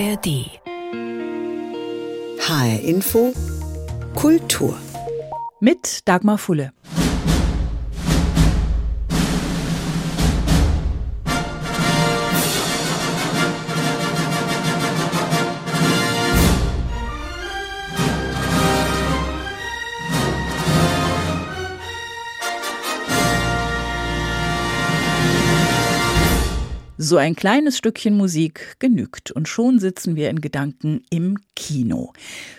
ARD. HR Info Kultur. Mit Dagmar Fulle. So ein kleines Stückchen Musik genügt und schon sitzen wir in Gedanken im Kino.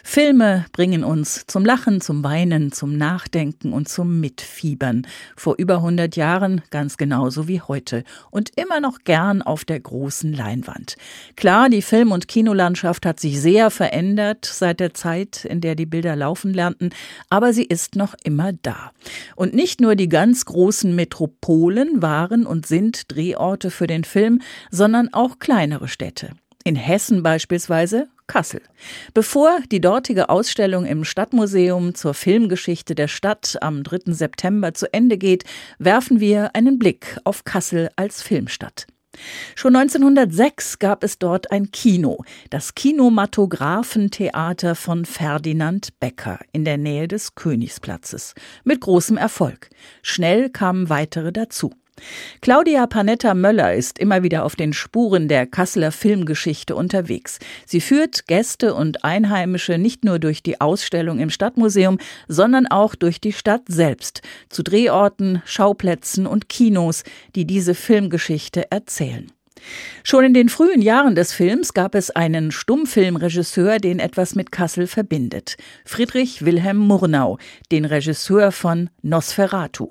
Filme bringen uns zum Lachen, zum Weinen, zum Nachdenken und zum Mitfiebern. Vor über 100 Jahren ganz genauso wie heute und immer noch gern auf der großen Leinwand. Klar, die Film- und Kinolandschaft hat sich sehr verändert seit der Zeit, in der die Bilder laufen lernten, aber sie ist noch immer da. Und nicht nur die ganz großen Metropolen waren und sind Drehorte für den Film, sondern auch kleinere Städte. In Hessen beispielsweise Kassel. Bevor die dortige Ausstellung im Stadtmuseum zur Filmgeschichte der Stadt am 3. September zu Ende geht, werfen wir einen Blick auf Kassel als Filmstadt. Schon 1906 gab es dort ein Kino, das Kinematographentheater von Ferdinand Becker in der Nähe des Königsplatzes, mit großem Erfolg. Schnell kamen weitere dazu. Claudia Panetta Möller ist immer wieder auf den Spuren der Kasseler Filmgeschichte unterwegs. Sie führt Gäste und Einheimische nicht nur durch die Ausstellung im Stadtmuseum, sondern auch durch die Stadt selbst, zu Drehorten, Schauplätzen und Kinos, die diese Filmgeschichte erzählen. Schon in den frühen Jahren des Films gab es einen Stummfilmregisseur, den etwas mit Kassel verbindet. Friedrich Wilhelm Murnau, den Regisseur von Nosferatu.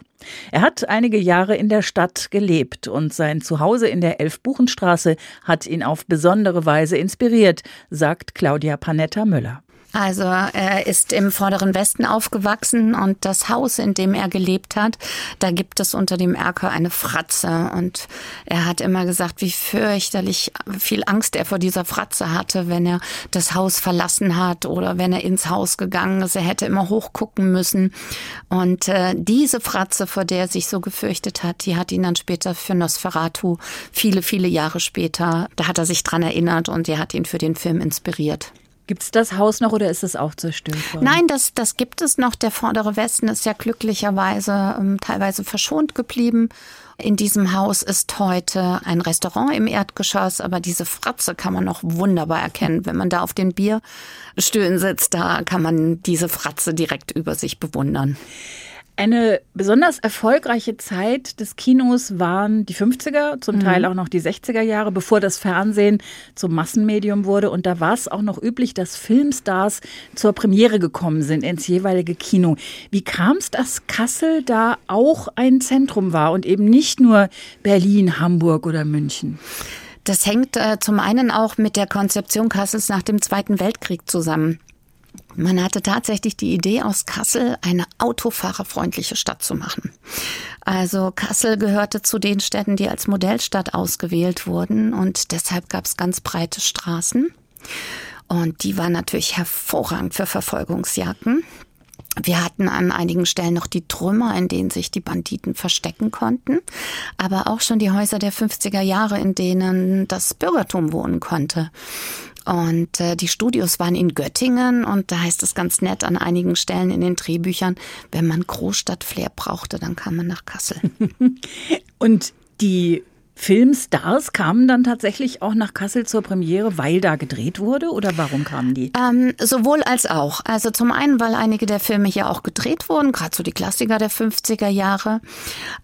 Er hat einige Jahre in der Stadt gelebt und sein Zuhause in der Elfbuchenstraße hat ihn auf besondere Weise inspiriert, sagt Claudia Panetta Müller. Also er ist im vorderen Westen aufgewachsen und das Haus, in dem er gelebt hat, da gibt es unter dem Erker eine Fratze. Und er hat immer gesagt, wie fürchterlich viel Angst er vor dieser Fratze hatte, wenn er das Haus verlassen hat oder wenn er ins Haus gegangen ist. Er hätte immer hochgucken müssen. Und äh, diese Fratze, vor der er sich so gefürchtet hat, die hat ihn dann später für Nosferatu viele, viele Jahre später, da hat er sich dran erinnert und die hat ihn für den Film inspiriert. Gibt es das Haus noch oder ist es auch zerstört worden? Nein, das, das gibt es noch. Der vordere Westen ist ja glücklicherweise ähm, teilweise verschont geblieben. In diesem Haus ist heute ein Restaurant im Erdgeschoss, aber diese Fratze kann man noch wunderbar erkennen. Wenn man da auf den Bierstühlen sitzt, da kann man diese Fratze direkt über sich bewundern. Eine besonders erfolgreiche Zeit des Kinos waren die 50er, zum mhm. Teil auch noch die 60er Jahre, bevor das Fernsehen zum Massenmedium wurde. Und da war es auch noch üblich, dass Filmstars zur Premiere gekommen sind ins jeweilige Kino. Wie kam es, dass Kassel da auch ein Zentrum war und eben nicht nur Berlin, Hamburg oder München? Das hängt äh, zum einen auch mit der Konzeption Kassels nach dem Zweiten Weltkrieg zusammen. Man hatte tatsächlich die Idee, aus Kassel eine autofahrerfreundliche Stadt zu machen. Also Kassel gehörte zu den Städten, die als Modellstadt ausgewählt wurden und deshalb gab es ganz breite Straßen. Und die waren natürlich hervorragend für Verfolgungsjagden. Wir hatten an einigen Stellen noch die Trümmer, in denen sich die Banditen verstecken konnten, aber auch schon die Häuser der 50er Jahre, in denen das Bürgertum wohnen konnte. Und äh, die Studios waren in Göttingen und da heißt es ganz nett an einigen Stellen in den Drehbüchern, wenn man Großstadtflair brauchte, dann kam man nach Kassel. und die Filmstars kamen dann tatsächlich auch nach Kassel zur Premiere, weil da gedreht wurde oder warum kamen die? Ähm, sowohl als auch. Also zum einen, weil einige der Filme hier auch gedreht wurden, gerade so die Klassiker der 50er Jahre.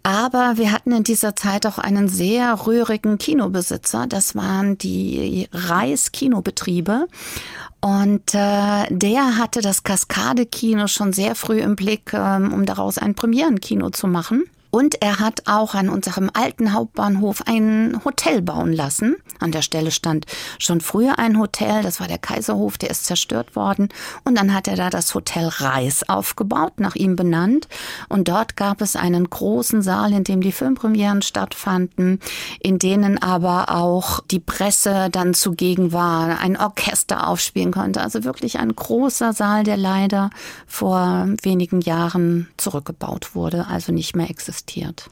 Aber wir hatten in dieser Zeit auch einen sehr rührigen Kinobesitzer. Das waren die Reis-Kinobetriebe. Und äh, der hatte das Kaskade-Kino schon sehr früh im Blick, ähm, um daraus ein Premierenkino zu machen. Und er hat auch an unserem alten Hauptbahnhof ein Hotel bauen lassen. An der Stelle stand schon früher ein Hotel, das war der Kaiserhof, der ist zerstört worden. Und dann hat er da das Hotel Reis aufgebaut, nach ihm benannt. Und dort gab es einen großen Saal, in dem die Filmpremieren stattfanden, in denen aber auch die Presse dann zugegen war, ein Orchester aufspielen konnte. Also wirklich ein großer Saal, der leider vor wenigen Jahren zurückgebaut wurde, also nicht mehr existiert existiert.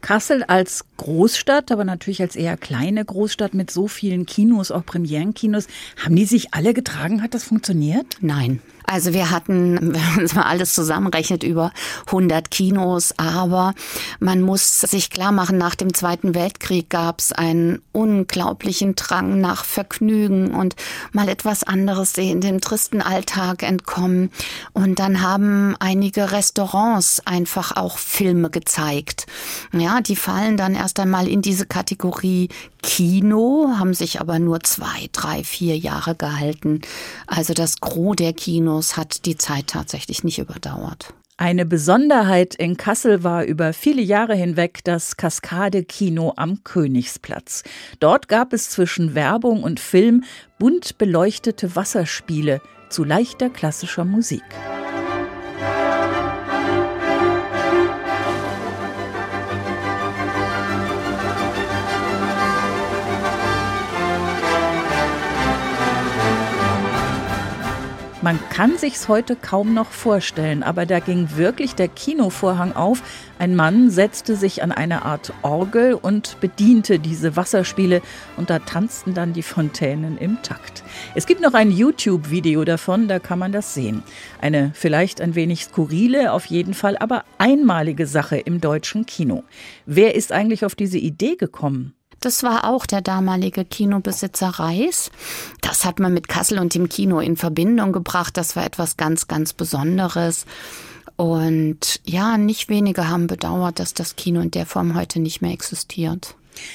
Kassel als Großstadt, aber natürlich als eher kleine Großstadt mit so vielen Kinos, auch Premierenkinos, haben die sich alle getragen? Hat das funktioniert? Nein. Also wir hatten, wenn man es mal alles zusammenrechnet, über 100 Kinos, aber man muss sich klar machen, nach dem Zweiten Weltkrieg gab es einen unglaublichen Drang nach Vergnügen und mal etwas anderes sehen, dem tristen Alltag entkommen. Und dann haben einige Restaurants einfach auch Filme gezeigt. Ja, die fallen dann erst einmal in diese Kategorie Kino, haben sich aber nur zwei, drei, vier Jahre gehalten. Also das Gros der Kinos hat die Zeit tatsächlich nicht überdauert. Eine Besonderheit in Kassel war über viele Jahre hinweg das Kaskade-Kino am Königsplatz. Dort gab es zwischen Werbung und Film bunt beleuchtete Wasserspiele zu leichter klassischer Musik. Man kann sich's heute kaum noch vorstellen, aber da ging wirklich der Kinovorhang auf. Ein Mann setzte sich an eine Art Orgel und bediente diese Wasserspiele und da tanzten dann die Fontänen im Takt. Es gibt noch ein YouTube-Video davon, da kann man das sehen. Eine vielleicht ein wenig skurrile, auf jeden Fall aber einmalige Sache im deutschen Kino. Wer ist eigentlich auf diese Idee gekommen? Das war auch der damalige Kinobesitzer Reis. Das hat man mit Kassel und dem Kino in Verbindung gebracht. Das war etwas ganz, ganz Besonderes. Und ja, nicht wenige haben bedauert, dass das Kino in der Form heute nicht mehr existiert.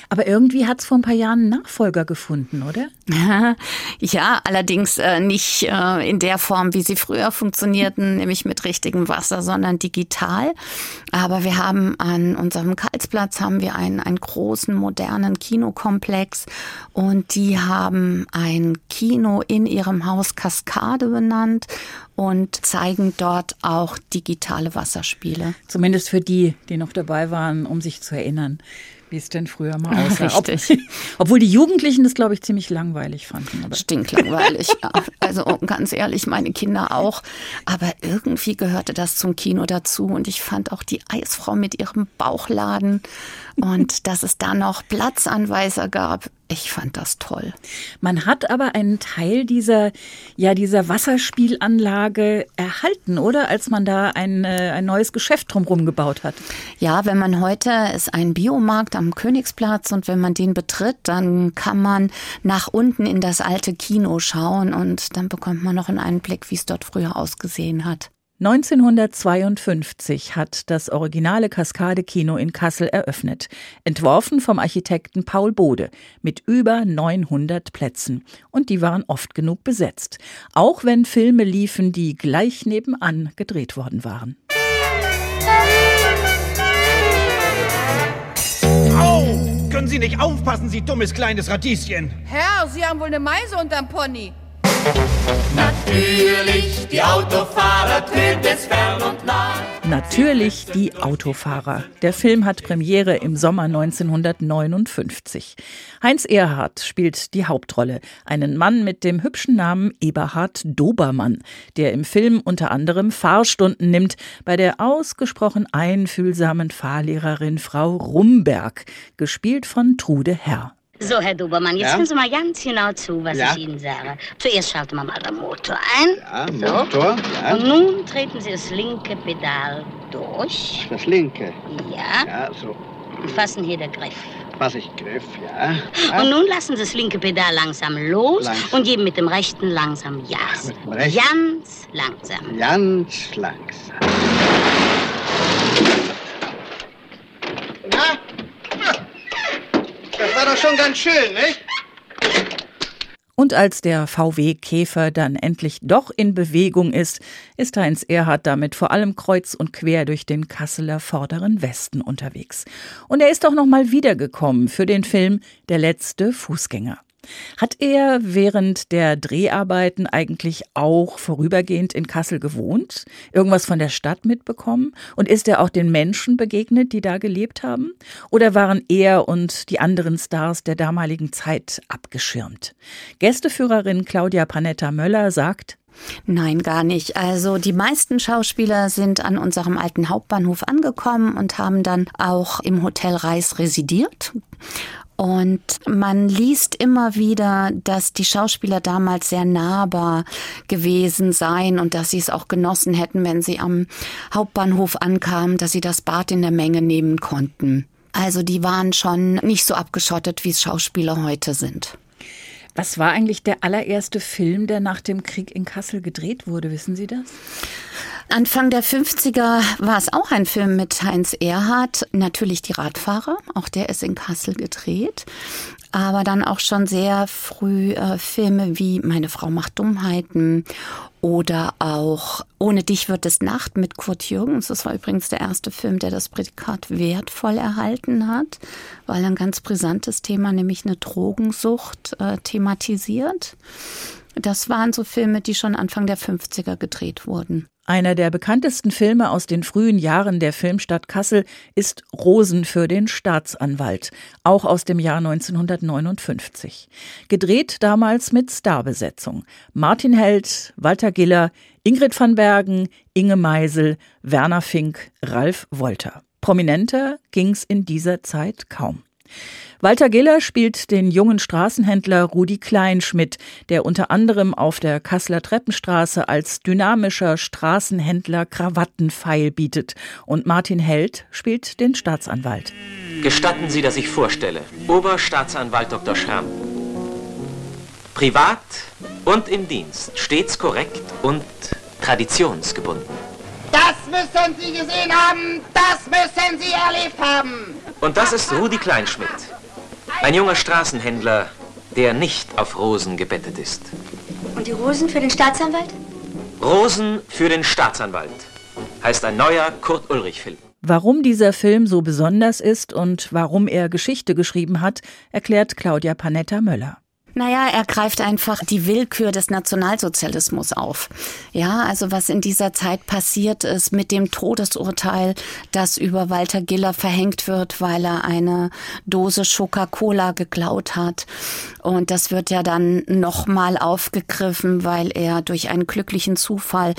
Aber irgendwie hat es vor ein paar Jahren einen Nachfolger gefunden, oder? ja, allerdings äh, nicht äh, in der Form, wie sie früher funktionierten, nämlich mit richtigem Wasser, sondern digital. Aber wir haben an unserem Karlsplatz haben wir einen, einen großen modernen Kinokomplex und die haben ein Kino in ihrem Haus Kaskade benannt und zeigen dort auch digitale Wasserspiele. Zumindest für die, die noch dabei waren, um sich zu erinnern wie es denn früher mal aussah. Richtig. obwohl die Jugendlichen das, glaube ich, ziemlich langweilig fanden. Oder? Stinklangweilig, ja. Also ganz ehrlich, meine Kinder auch. Aber irgendwie gehörte das zum Kino dazu. Und ich fand auch die Eisfrau mit ihrem Bauchladen und dass es da noch Platzanweiser gab. Ich fand das toll. Man hat aber einen Teil dieser, ja, dieser Wasserspielanlage erhalten, oder? Als man da ein, äh, ein neues Geschäft drumherum gebaut hat. Ja, wenn man heute ist ein Biomarkt am Königsplatz und wenn man den betritt, dann kann man nach unten in das alte Kino schauen und dann bekommt man noch einen Einblick, wie es dort früher ausgesehen hat. 1952 hat das originale Kaskade-Kino in Kassel eröffnet, entworfen vom Architekten Paul Bode mit über 900 Plätzen. Und die waren oft genug besetzt, auch wenn Filme liefen, die gleich nebenan gedreht worden waren. Au! Können Sie nicht aufpassen, Sie dummes kleines Radieschen? Herr, Sie haben wohl eine Meise unterm Pony. Natürlich, die Autofahrer tönt es fern und nah. Natürlich die Autofahrer. Der Film hat Premiere im Sommer 1959. Heinz Erhardt spielt die Hauptrolle, einen Mann mit dem hübschen Namen Eberhard Dobermann, der im Film unter anderem Fahrstunden nimmt bei der ausgesprochen einfühlsamen Fahrlehrerin Frau Rumberg, gespielt von Trude Herr. So, Herr Dobermann, jetzt ja? hören Sie mal ganz genau zu, was ja? ich Ihnen sage. Zuerst schalten wir mal den Motor ein. Ja, Motor, so. ja. Und nun treten Sie das linke Pedal durch. Das linke? Ja. Ja, so. Und fassen hier den Griff. Fass ich Griff, ja. ja. Und nun lassen Sie das linke Pedal langsam los Langs. und geben mit dem rechten langsam Gas. Mit dem rechten? Ganz langsam. Ganz langsam. Na? Das war doch schon ganz schön, nicht? Und als der VW Käfer dann endlich doch in Bewegung ist, ist Heinz Erhard damit vor allem kreuz und quer durch den Kasseler vorderen Westen unterwegs. Und er ist auch noch mal wiedergekommen für den Film Der letzte Fußgänger. Hat er während der Dreharbeiten eigentlich auch vorübergehend in Kassel gewohnt, irgendwas von der Stadt mitbekommen und ist er auch den Menschen begegnet, die da gelebt haben? Oder waren er und die anderen Stars der damaligen Zeit abgeschirmt? Gästeführerin Claudia Panetta Möller sagt, Nein, gar nicht. Also die meisten Schauspieler sind an unserem alten Hauptbahnhof angekommen und haben dann auch im Hotel Reis residiert. Und man liest immer wieder, dass die Schauspieler damals sehr nahbar gewesen seien und dass sie es auch genossen hätten, wenn sie am Hauptbahnhof ankamen, dass sie das Bad in der Menge nehmen konnten. Also die waren schon nicht so abgeschottet, wie es Schauspieler heute sind. Was war eigentlich der allererste Film, der nach dem Krieg in Kassel gedreht wurde? Wissen Sie das? Anfang der 50er war es auch ein Film mit Heinz Erhardt, natürlich die Radfahrer, auch der ist in Kassel gedreht aber dann auch schon sehr früh äh, Filme wie Meine Frau macht Dummheiten oder auch Ohne dich wird es Nacht mit Kurt Jürgens. Das war übrigens der erste Film, der das Prädikat wertvoll erhalten hat, weil ein ganz brisantes Thema, nämlich eine Drogensucht, äh, thematisiert. Das waren so Filme, die schon Anfang der 50er gedreht wurden. Einer der bekanntesten Filme aus den frühen Jahren der Filmstadt Kassel ist Rosen für den Staatsanwalt, auch aus dem Jahr 1959. Gedreht damals mit Starbesetzung. Martin Held, Walter Giller, Ingrid van Bergen, Inge Meisel, Werner Fink, Ralf Wolter. Prominenter ging's in dieser Zeit kaum. Walter Giller spielt den jungen Straßenhändler Rudi Kleinschmidt, der unter anderem auf der Kasseler Treppenstraße als dynamischer Straßenhändler Krawattenpfeil bietet. Und Martin Held spielt den Staatsanwalt. Gestatten Sie, dass ich vorstelle. Oberstaatsanwalt Dr. Schramm. Privat und im Dienst, stets korrekt und traditionsgebunden. Das müssen Sie gesehen haben, das müssen Sie erlebt haben. Und das ist Rudi Kleinschmidt, ein junger Straßenhändler, der nicht auf Rosen gebettet ist. Und die Rosen für den Staatsanwalt? Rosen für den Staatsanwalt heißt ein neuer Kurt-Ulrich-Film. Warum dieser Film so besonders ist und warum er Geschichte geschrieben hat, erklärt Claudia Panetta Möller. Naja, er greift einfach die Willkür des Nationalsozialismus auf. Ja, also was in dieser Zeit passiert ist mit dem Todesurteil, das über Walter Giller verhängt wird, weil er eine Dose Coca-Cola geklaut hat. Und das wird ja dann nochmal aufgegriffen, weil er durch einen glücklichen Zufall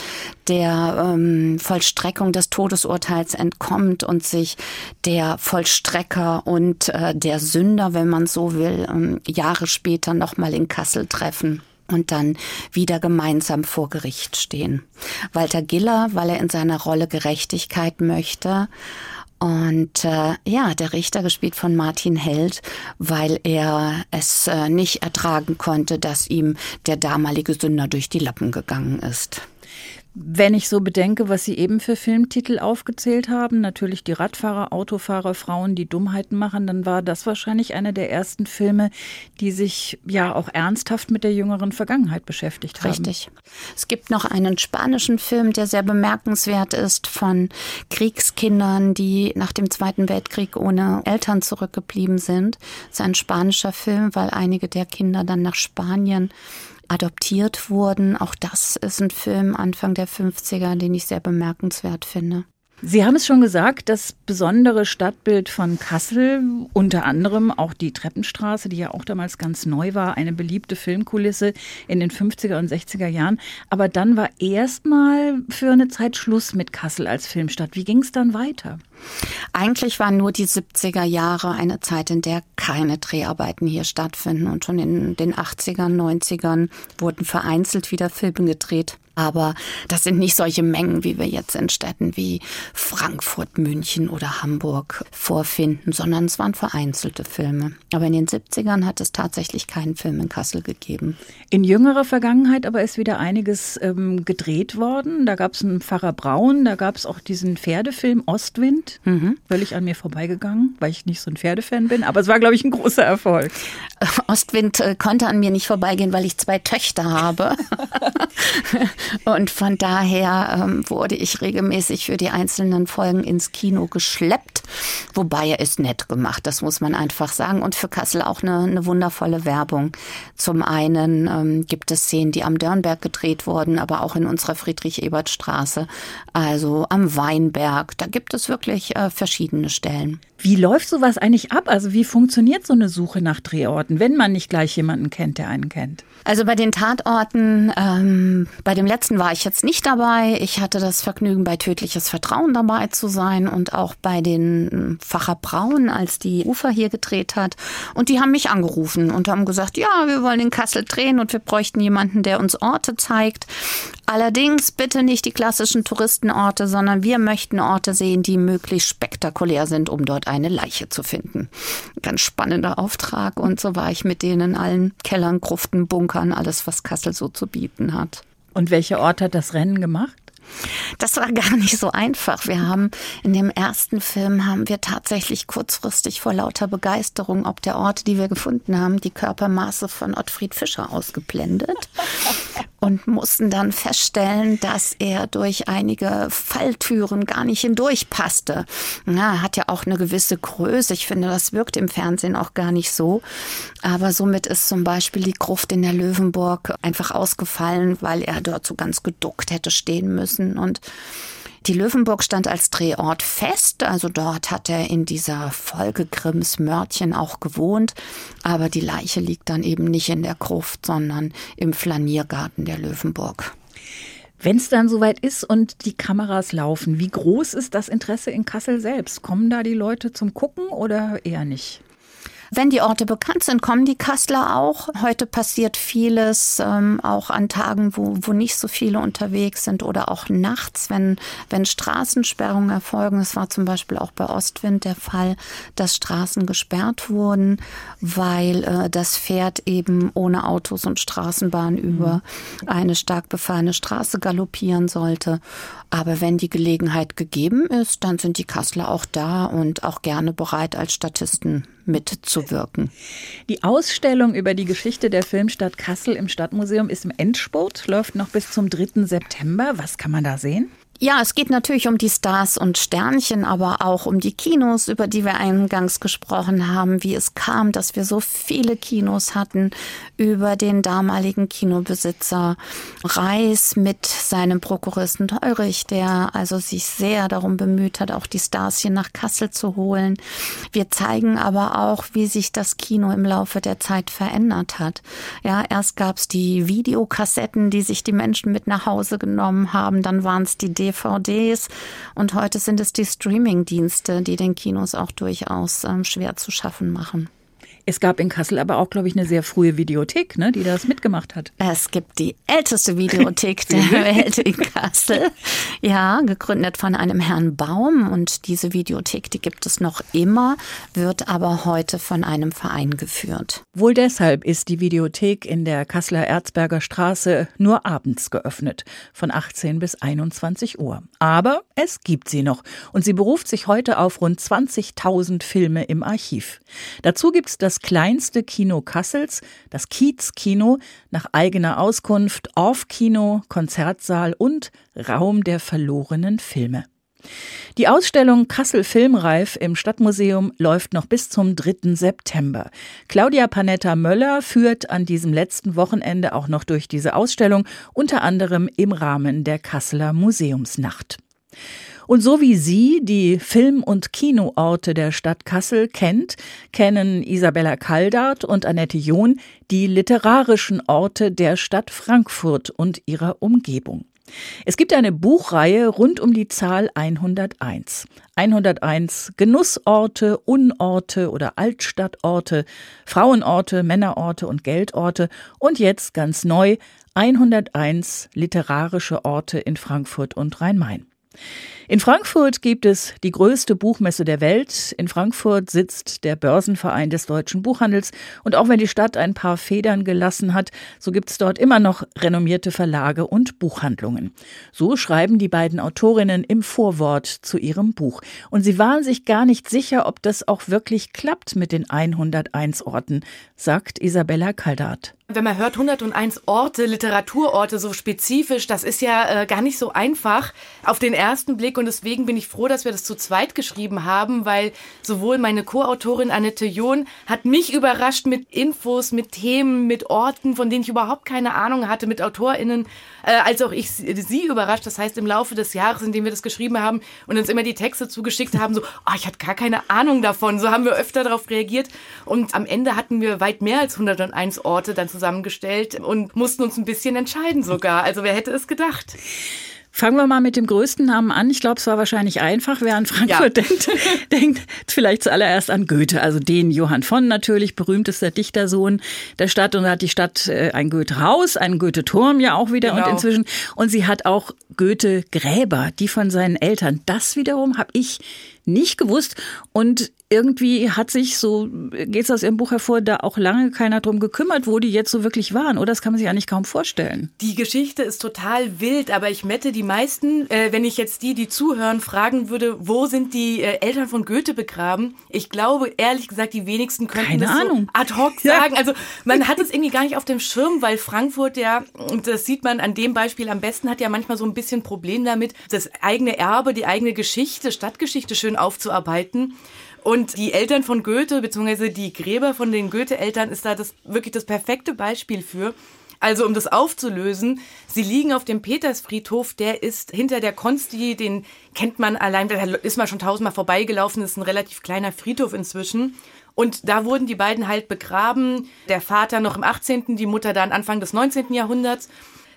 der ähm, Vollstreckung des Todesurteils entkommt und sich der Vollstrecker und äh, der Sünder, wenn man so will, ähm, Jahre später noch nochmal in Kassel treffen und dann wieder gemeinsam vor Gericht stehen. Walter Giller, weil er in seiner Rolle Gerechtigkeit möchte. Und äh, ja, der Richter gespielt von Martin Held, weil er es äh, nicht ertragen konnte, dass ihm der damalige Sünder durch die Lappen gegangen ist. Wenn ich so bedenke, was Sie eben für Filmtitel aufgezählt haben, natürlich die Radfahrer, Autofahrer, Frauen, die Dummheiten machen, dann war das wahrscheinlich einer der ersten Filme, die sich ja auch ernsthaft mit der jüngeren Vergangenheit beschäftigt haben. Richtig. Es gibt noch einen spanischen Film, der sehr bemerkenswert ist, von Kriegskindern, die nach dem Zweiten Weltkrieg ohne Eltern zurückgeblieben sind. Es ist ein spanischer Film, weil einige der Kinder dann nach Spanien adoptiert wurden. Auch das ist ein Film Anfang der 50er, den ich sehr bemerkenswert finde. Sie haben es schon gesagt, das besondere Stadtbild von Kassel, unter anderem auch die Treppenstraße, die ja auch damals ganz neu war, eine beliebte Filmkulisse in den 50er und 60er Jahren. Aber dann war erstmal für eine Zeit Schluss mit Kassel als Filmstadt. Wie ging es dann weiter? Eigentlich waren nur die 70er Jahre eine Zeit, in der keine Dreharbeiten hier stattfinden. Und schon in den 80ern, 90ern wurden vereinzelt wieder Filme gedreht. Aber das sind nicht solche Mengen, wie wir jetzt in Städten wie Frankfurt, München oder Hamburg vorfinden, sondern es waren vereinzelte Filme. Aber in den 70ern hat es tatsächlich keinen Film in Kassel gegeben. In jüngerer Vergangenheit aber ist wieder einiges ähm, gedreht worden. Da gab es einen Pfarrer Braun, da gab es auch diesen Pferdefilm Ostwind. Ostwind. Mhm. Völlig an mir vorbeigegangen, weil ich nicht so ein Pferdefan bin. Aber es war, glaube ich, ein großer Erfolg. Ostwind äh, konnte an mir nicht vorbeigehen, weil ich zwei Töchter habe. und von daher ähm, wurde ich regelmäßig für die einzelnen Folgen ins Kino geschleppt. Wobei er ist nett gemacht, das muss man einfach sagen. Und für Kassel auch eine, eine wundervolle Werbung. Zum einen ähm, gibt es Szenen, die am Dörnberg gedreht wurden, aber auch in unserer Friedrich-Ebert-Straße, also am Weinberg. Da gibt es wirklich äh, verschiedene Stellen. Wie läuft sowas eigentlich ab? Also wie funktioniert so eine Suche nach Drehorten, wenn man nicht gleich jemanden kennt, der einen kennt? Also bei den Tatorten, ähm, bei dem letzten war ich jetzt nicht dabei. Ich hatte das Vergnügen, bei Tödliches Vertrauen dabei zu sein und auch bei den ähm, Facher Braun, als die Ufer hier gedreht hat. Und die haben mich angerufen und haben gesagt, ja, wir wollen in Kassel drehen und wir bräuchten jemanden, der uns Orte zeigt. Allerdings bitte nicht die klassischen Touristenorte, sondern wir möchten Orte sehen, die möglichst spektakulär sind, um dort eine Leiche zu finden. Ganz spannender Auftrag und so war ich mit denen in allen Kellern, Gruften, Bunkern, alles, was Kassel so zu bieten hat. Und welcher Ort hat das Rennen gemacht? Das war gar nicht so einfach. Wir haben in dem ersten Film haben wir tatsächlich kurzfristig vor lauter Begeisterung ob der Orte, die wir gefunden haben, die Körpermaße von Ottfried Fischer ausgeblendet und mussten dann feststellen, dass er durch einige Falltüren gar nicht hindurch passte. Ja, er hat ja auch eine gewisse Größe. Ich finde, das wirkt im Fernsehen auch gar nicht so. Aber somit ist zum Beispiel die Gruft in der Löwenburg einfach ausgefallen, weil er dort so ganz geduckt hätte stehen müssen und die Löwenburg stand als Drehort fest, also dort hat er in dieser Folge Grimms Mörtchen auch gewohnt, aber die Leiche liegt dann eben nicht in der Gruft, sondern im Flaniergarten der Löwenburg. Wenn es dann soweit ist und die Kameras laufen, wie groß ist das Interesse in Kassel selbst? Kommen da die Leute zum Gucken oder eher nicht? Wenn die Orte bekannt sind, kommen die Kassler auch. Heute passiert vieles, ähm, auch an Tagen, wo, wo nicht so viele unterwegs sind oder auch nachts, wenn, wenn Straßensperrungen erfolgen. Es war zum Beispiel auch bei Ostwind der Fall, dass Straßen gesperrt wurden, weil äh, das Pferd eben ohne Autos und Straßenbahn mhm. über eine stark befahrene Straße galoppieren sollte. Aber wenn die Gelegenheit gegeben ist, dann sind die Kassler auch da und auch gerne bereit, als Statisten mitzuwirken. Die Ausstellung über die Geschichte der Filmstadt Kassel im Stadtmuseum ist im Endspurt, läuft noch bis zum 3. September. Was kann man da sehen? Ja, es geht natürlich um die Stars und Sternchen, aber auch um die Kinos, über die wir eingangs gesprochen haben, wie es kam, dass wir so viele Kinos hatten, über den damaligen Kinobesitzer Reis mit seinem Prokuristen Teurich, der also sich sehr darum bemüht hat, auch die Stars hier nach Kassel zu holen. Wir zeigen aber auch, wie sich das Kino im Laufe der Zeit verändert hat. Ja, erst gab es die Videokassetten, die sich die Menschen mit nach Hause genommen haben, dann waren es die DVDs und heute sind es die Streaming-Dienste, die den Kinos auch durchaus ähm, schwer zu schaffen machen. Es gab in Kassel aber auch, glaube ich, eine sehr frühe Videothek, ne, die das mitgemacht hat. Es gibt die älteste Videothek der Welt in Kassel. Ja, gegründet von einem Herrn Baum. Und diese Videothek, die gibt es noch immer, wird aber heute von einem Verein geführt. Wohl deshalb ist die Videothek in der Kasseler Erzberger Straße nur abends geöffnet, von 18 bis 21 Uhr. Aber es gibt sie noch. Und sie beruft sich heute auf rund 20.000 Filme im Archiv. Dazu gibt es das das kleinste Kino Kassels, das Kiez-Kino, nach eigener Auskunft Off-Kino, Konzertsaal und Raum der verlorenen Filme. Die Ausstellung Kassel Filmreif im Stadtmuseum läuft noch bis zum 3. September. Claudia Panetta Möller führt an diesem letzten Wochenende auch noch durch diese Ausstellung, unter anderem im Rahmen der Kasseler Museumsnacht. Und so wie sie die Film- und Kinoorte der Stadt Kassel kennt, kennen Isabella Kaldart und Annette John die literarischen Orte der Stadt Frankfurt und ihrer Umgebung. Es gibt eine Buchreihe rund um die Zahl 101. 101 Genussorte, Unorte oder Altstadtorte, Frauenorte, Männerorte und Geldorte und jetzt ganz neu 101 literarische Orte in Frankfurt und Rhein-Main. In Frankfurt gibt es die größte Buchmesse der Welt. In Frankfurt sitzt der Börsenverein des deutschen Buchhandels. Und auch wenn die Stadt ein paar Federn gelassen hat, so gibt es dort immer noch renommierte Verlage und Buchhandlungen. So schreiben die beiden Autorinnen im Vorwort zu ihrem Buch. Und sie waren sich gar nicht sicher, ob das auch wirklich klappt mit den 101 Orten, sagt Isabella Kaldat. Wenn man hört 101 Orte, Literaturorte so spezifisch, das ist ja äh, gar nicht so einfach auf den ersten Blick und deswegen bin ich froh, dass wir das zu zweit geschrieben haben, weil sowohl meine Co-Autorin Annette John hat mich überrascht mit Infos, mit Themen, mit Orten, von denen ich überhaupt keine Ahnung hatte, mit AutorInnen, äh, als auch ich sie überrascht. Das heißt, im Laufe des Jahres, in dem wir das geschrieben haben und uns immer die Texte zugeschickt haben, so, oh, ich hatte gar keine Ahnung davon. So haben wir öfter darauf reagiert und am Ende hatten wir weit mehr als 101 Orte dann zusammengestellt und mussten uns ein bisschen entscheiden sogar. Also wer hätte es gedacht? Fangen wir mal mit dem größten Namen an. Ich glaube, es war wahrscheinlich einfach. Wer an Frankfurt ja. denkt, denkt vielleicht zuallererst an Goethe, also den Johann von natürlich, berühmtester Dichtersohn der Stadt. Und da hat die Stadt äh, ein Goethe-Haus, einen Goethe-Turm ja auch wieder genau. und inzwischen. Und sie hat auch Goethe-Gräber, die von seinen Eltern. Das wiederum habe ich nicht gewusst. Und irgendwie hat sich, so geht es aus Ihrem Buch hervor, da auch lange keiner drum gekümmert, wo die jetzt so wirklich waren. Oder das kann man sich eigentlich kaum vorstellen. Die Geschichte ist total wild, aber ich mette die meisten, äh, wenn ich jetzt die, die zuhören, fragen würde, wo sind die äh, Eltern von Goethe begraben? Ich glaube, ehrlich gesagt, die wenigsten könnten Keine das Ahnung. so ad hoc sagen. Ja. Also man hat es irgendwie gar nicht auf dem Schirm, weil Frankfurt ja, und das sieht man an dem Beispiel am besten, hat ja manchmal so ein bisschen Problem damit, das eigene Erbe, die eigene Geschichte, Stadtgeschichte schön aufzuarbeiten. Und die Eltern von Goethe, beziehungsweise die Gräber von den Goethe-Eltern, ist da das wirklich das perfekte Beispiel für. Also um das aufzulösen, sie liegen auf dem Petersfriedhof, der ist hinter der Konsti, den kennt man allein, da ist man schon tausendmal vorbeigelaufen, das ist ein relativ kleiner Friedhof inzwischen. Und da wurden die beiden halt begraben, der Vater noch im 18., die Mutter dann Anfang des 19. Jahrhunderts.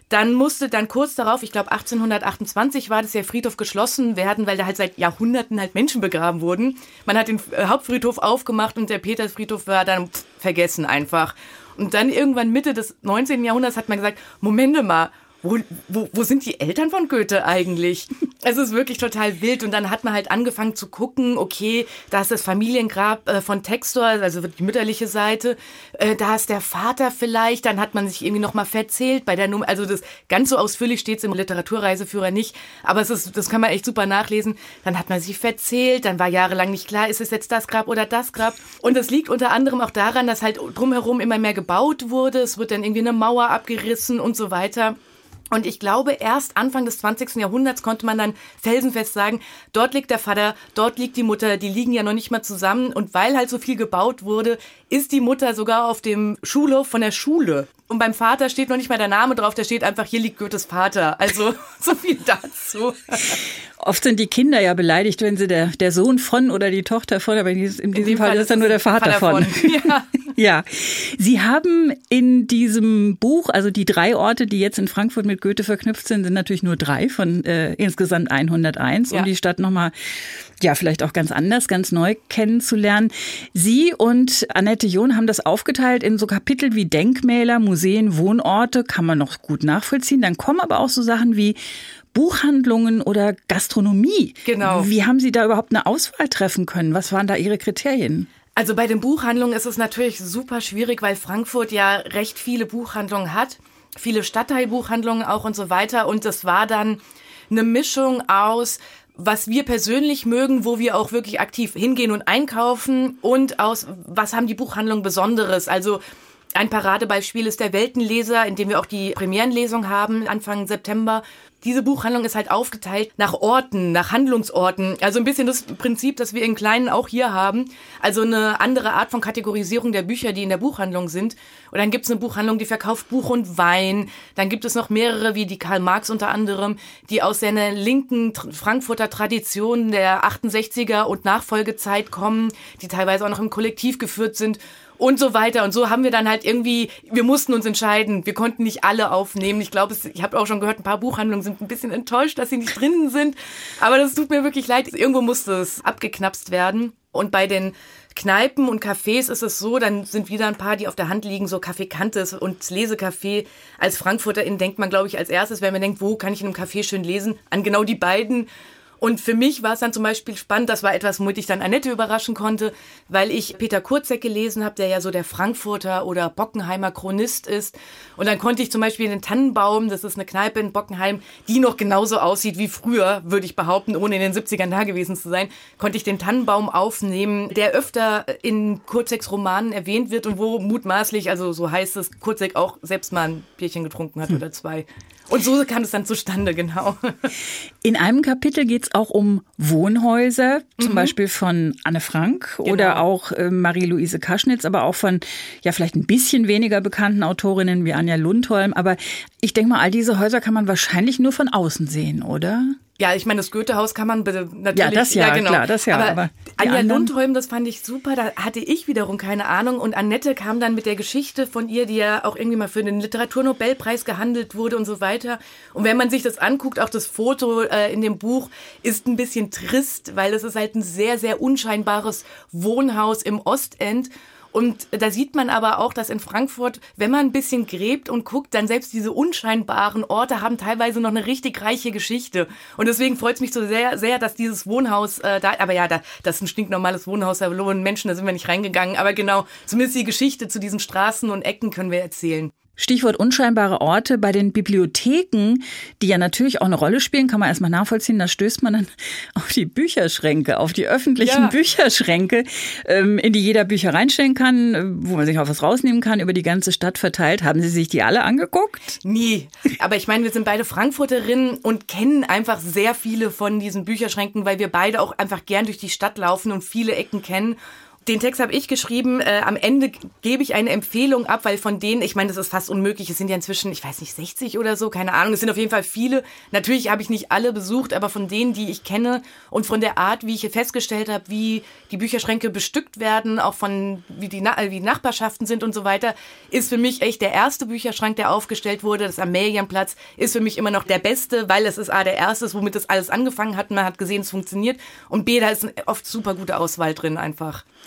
Dann musste dann kurz darauf, ich glaube 1828 war das der Friedhof geschlossen werden, weil da halt seit Jahrhunderten halt Menschen begraben wurden. Man hat den äh, Hauptfriedhof aufgemacht und der Petersfriedhof war dann pff, vergessen einfach. Und dann irgendwann Mitte des 19. Jahrhunderts hat man gesagt, Momente mal, wo, wo, wo sind die Eltern von Goethe eigentlich? Es ist wirklich total wild. Und dann hat man halt angefangen zu gucken, okay, da ist das Familiengrab äh, von Textor, also die mütterliche Seite, äh, da ist der Vater vielleicht, dann hat man sich irgendwie nochmal verzählt bei der Nummer, also das ganz so ausführlich steht es im Literaturreiseführer nicht, aber es ist, das kann man echt super nachlesen. Dann hat man sich verzählt, dann war jahrelang nicht klar, ist es jetzt das Grab oder das Grab. Und das liegt unter anderem auch daran, dass halt drumherum immer mehr gebaut wurde, es wird dann irgendwie eine Mauer abgerissen und so weiter. Und ich glaube, erst Anfang des 20. Jahrhunderts konnte man dann felsenfest sagen, dort liegt der Vater, dort liegt die Mutter, die liegen ja noch nicht mal zusammen. Und weil halt so viel gebaut wurde, ist die Mutter sogar auf dem Schulhof von der Schule. Und beim Vater steht noch nicht mal der Name drauf, der steht einfach, hier liegt Goethes Vater. Also so viel dazu. Oft sind die Kinder ja beleidigt, wenn sie der, der Sohn von oder die Tochter von, aber in diesem, in diesem Fall, Fall ist dann nur der Vater, Vater von. von. Ja. ja. Sie haben in diesem Buch, also die drei Orte, die jetzt in Frankfurt mit Goethe verknüpft sind, sind natürlich nur drei von äh, insgesamt 101, ja. um die Stadt nochmal, ja, vielleicht auch ganz anders, ganz neu kennenzulernen. Sie und Annette John haben das aufgeteilt in so Kapitel wie Denkmäler, Museen, Wohnorte kann man noch gut nachvollziehen. Dann kommen aber auch so Sachen wie Buchhandlungen oder Gastronomie. Genau. Wie haben Sie da überhaupt eine Auswahl treffen können? Was waren da Ihre Kriterien? Also bei den Buchhandlungen ist es natürlich super schwierig, weil Frankfurt ja recht viele Buchhandlungen hat, viele Stadtteilbuchhandlungen auch und so weiter. Und das war dann eine Mischung aus was wir persönlich mögen, wo wir auch wirklich aktiv hingehen und einkaufen und aus was haben die Buchhandlungen Besonderes. Also ein Paradebeispiel ist der Weltenleser, in dem wir auch die Premierenlesung haben, Anfang September. Diese Buchhandlung ist halt aufgeteilt nach Orten, nach Handlungsorten. Also ein bisschen das Prinzip, das wir in Kleinen auch hier haben. Also eine andere Art von Kategorisierung der Bücher, die in der Buchhandlung sind. Und dann gibt es eine Buchhandlung, die verkauft Buch und Wein. Dann gibt es noch mehrere, wie die Karl Marx unter anderem, die aus seiner linken Frankfurter Tradition der 68er und Nachfolgezeit kommen, die teilweise auch noch im Kollektiv geführt sind. Und so weiter. Und so haben wir dann halt irgendwie, wir mussten uns entscheiden. Wir konnten nicht alle aufnehmen. Ich glaube, ich habe auch schon gehört, ein paar Buchhandlungen sind ein bisschen enttäuscht, dass sie nicht drinnen sind. Aber das tut mir wirklich leid. Irgendwo musste es abgeknapst werden. Und bei den Kneipen und Cafés ist es so, dann sind wieder ein paar, die auf der Hand liegen, so Café Kantes und Lesecafé. Als Frankfurterin denkt man, glaube ich, als erstes, wenn man denkt, wo kann ich in einem Café schön lesen, an genau die beiden. Und für mich war es dann zum Beispiel spannend, das war etwas, womit ich dann Annette überraschen konnte, weil ich Peter Kurzek gelesen habe, der ja so der Frankfurter oder Bockenheimer Chronist ist. Und dann konnte ich zum Beispiel den Tannenbaum, das ist eine Kneipe in Bockenheim, die noch genauso aussieht wie früher, würde ich behaupten, ohne in den 70ern da gewesen zu sein, konnte ich den Tannenbaum aufnehmen, der öfter in Kurzeks Romanen erwähnt wird und wo mutmaßlich, also so heißt es, Kurzek auch selbst mal ein Bierchen getrunken hat hm. oder zwei. Und so kam es dann zustande, genau. In einem Kapitel geht es auch um Wohnhäuser, zum mhm. Beispiel von Anne Frank genau. oder auch äh, Marie-Louise Kaschnitz, aber auch von ja vielleicht ein bisschen weniger bekannten Autorinnen wie Anja Lundholm. Aber ich denke mal, all diese Häuser kann man wahrscheinlich nur von außen sehen, oder? Ja, ich meine, das Goethehaus kann man natürlich. Ja, das ja, ja genau. klar, das ja. Aber, aber Anja Lundholm, das fand ich super. Da hatte ich wiederum keine Ahnung. Und Annette kam dann mit der Geschichte von ihr, die ja auch irgendwie mal für den Literaturnobelpreis gehandelt wurde und so weiter. Und wenn man sich das anguckt, auch das Foto äh, in dem Buch ist ein bisschen trist, weil es ist halt ein sehr, sehr unscheinbares Wohnhaus im Ostend. Und da sieht man aber auch, dass in Frankfurt, wenn man ein bisschen gräbt und guckt, dann selbst diese unscheinbaren Orte haben teilweise noch eine richtig reiche Geschichte. Und deswegen freut es mich so sehr, sehr, dass dieses Wohnhaus äh, da, aber ja, da, das ist ein stinknormales Wohnhaus, da wohnen Menschen, da sind wir nicht reingegangen. Aber genau, zumindest die Geschichte zu diesen Straßen und Ecken können wir erzählen. Stichwort unscheinbare Orte bei den Bibliotheken, die ja natürlich auch eine Rolle spielen, kann man erstmal nachvollziehen. Da stößt man dann auf die Bücherschränke, auf die öffentlichen ja. Bücherschränke, ähm, in die jeder Bücher reinstellen kann, wo man sich auch was rausnehmen kann, über die ganze Stadt verteilt. Haben Sie sich die alle angeguckt? Nie. Aber ich meine, wir sind beide Frankfurterinnen und kennen einfach sehr viele von diesen Bücherschränken, weil wir beide auch einfach gern durch die Stadt laufen und viele Ecken kennen. Den Text habe ich geschrieben. Äh, am Ende gebe ich eine Empfehlung ab, weil von denen, ich meine, das ist fast unmöglich. Es sind ja inzwischen, ich weiß nicht, 60 oder so, keine Ahnung. Es sind auf jeden Fall viele. Natürlich habe ich nicht alle besucht, aber von denen, die ich kenne und von der Art, wie ich festgestellt habe, wie die Bücherschränke bestückt werden, auch von wie die, wie Nachbarschaften sind und so weiter, ist für mich echt der erste Bücherschrank, der aufgestellt wurde. Das Amelienplatz ist für mich immer noch der beste, weil es ist A, der erste, womit das alles angefangen hat. Man hat gesehen, es funktioniert. Und B, da ist oft super gute Auswahl drin einfach.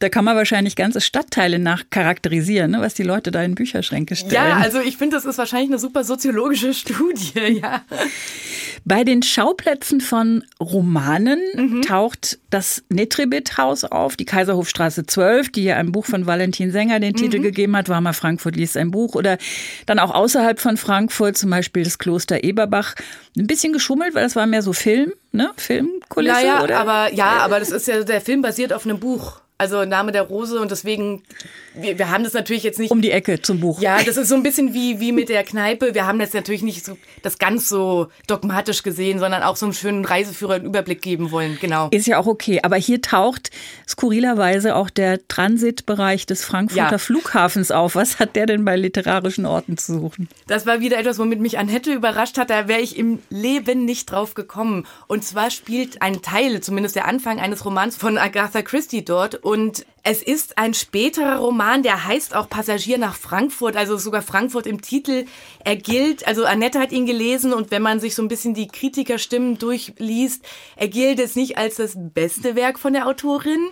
Da kann man wahrscheinlich ganze Stadtteile nach charakterisieren, ne, was die Leute da in Bücherschränke stellen. Ja, also ich finde, das ist wahrscheinlich eine super soziologische Studie, ja. Bei den Schauplätzen von Romanen mhm. taucht das Netribit-Haus auf, die Kaiserhofstraße 12, die ja einem Buch von Valentin Sänger den Titel mhm. gegeben hat, war mal Frankfurt liest ein Buch. Oder dann auch außerhalb von Frankfurt, zum Beispiel das Kloster Eberbach. Ein bisschen geschummelt, weil das war mehr so Film, ne? Filmkulisse, naja, oder? Aber, ja, aber das ist ja, der Film basiert auf einem Buch. Also Name der Rose und deswegen, wir, wir haben das natürlich jetzt nicht. Um die Ecke zum Buch. Ja, das ist so ein bisschen wie, wie mit der Kneipe. Wir haben das natürlich nicht so, das ganz so dogmatisch gesehen, sondern auch so einen schönen Reiseführer einen Überblick geben wollen. Genau. Ist ja auch okay. Aber hier taucht skurrilerweise auch der Transitbereich des Frankfurter ja. Flughafens auf. Was hat der denn bei literarischen Orten zu suchen? Das war wieder etwas, womit mich Annette überrascht hat. Da wäre ich im Leben nicht drauf gekommen. Und zwar spielt ein Teil, zumindest der Anfang eines Romans von Agatha Christie dort. Und es ist ein späterer Roman, der heißt auch Passagier nach Frankfurt, also sogar Frankfurt im Titel. Er gilt, also Annette hat ihn gelesen und wenn man sich so ein bisschen die Kritikerstimmen durchliest, er gilt es nicht als das beste Werk von der Autorin.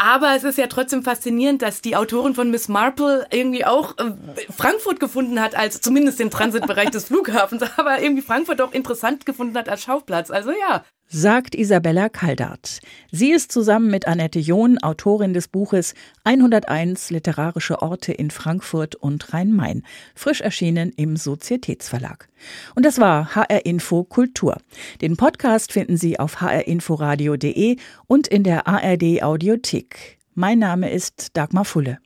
Aber es ist ja trotzdem faszinierend, dass die Autorin von Miss Marple irgendwie auch äh, Frankfurt gefunden hat, als zumindest den Transitbereich des Flughafens, aber irgendwie Frankfurt auch interessant gefunden hat als Schauplatz. Also ja, sagt Isabella Kaldart. Sie ist zusammen mit Annette John Autorin des Buches 101 literarische Orte in Frankfurt und Rhein-Main, frisch erschienen im Sozietätsverlag. Und das war HR Info Kultur. Den Podcast finden Sie auf hrinforadio.de und in der ARD Audiothek. Mein Name ist Dagmar Fulle.